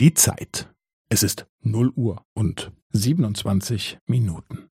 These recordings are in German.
Die Zeit. Es ist 0 Uhr und 27 Minuten.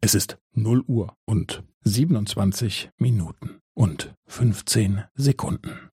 Es ist 0 Uhr und 27 Minuten und 15 Sekunden.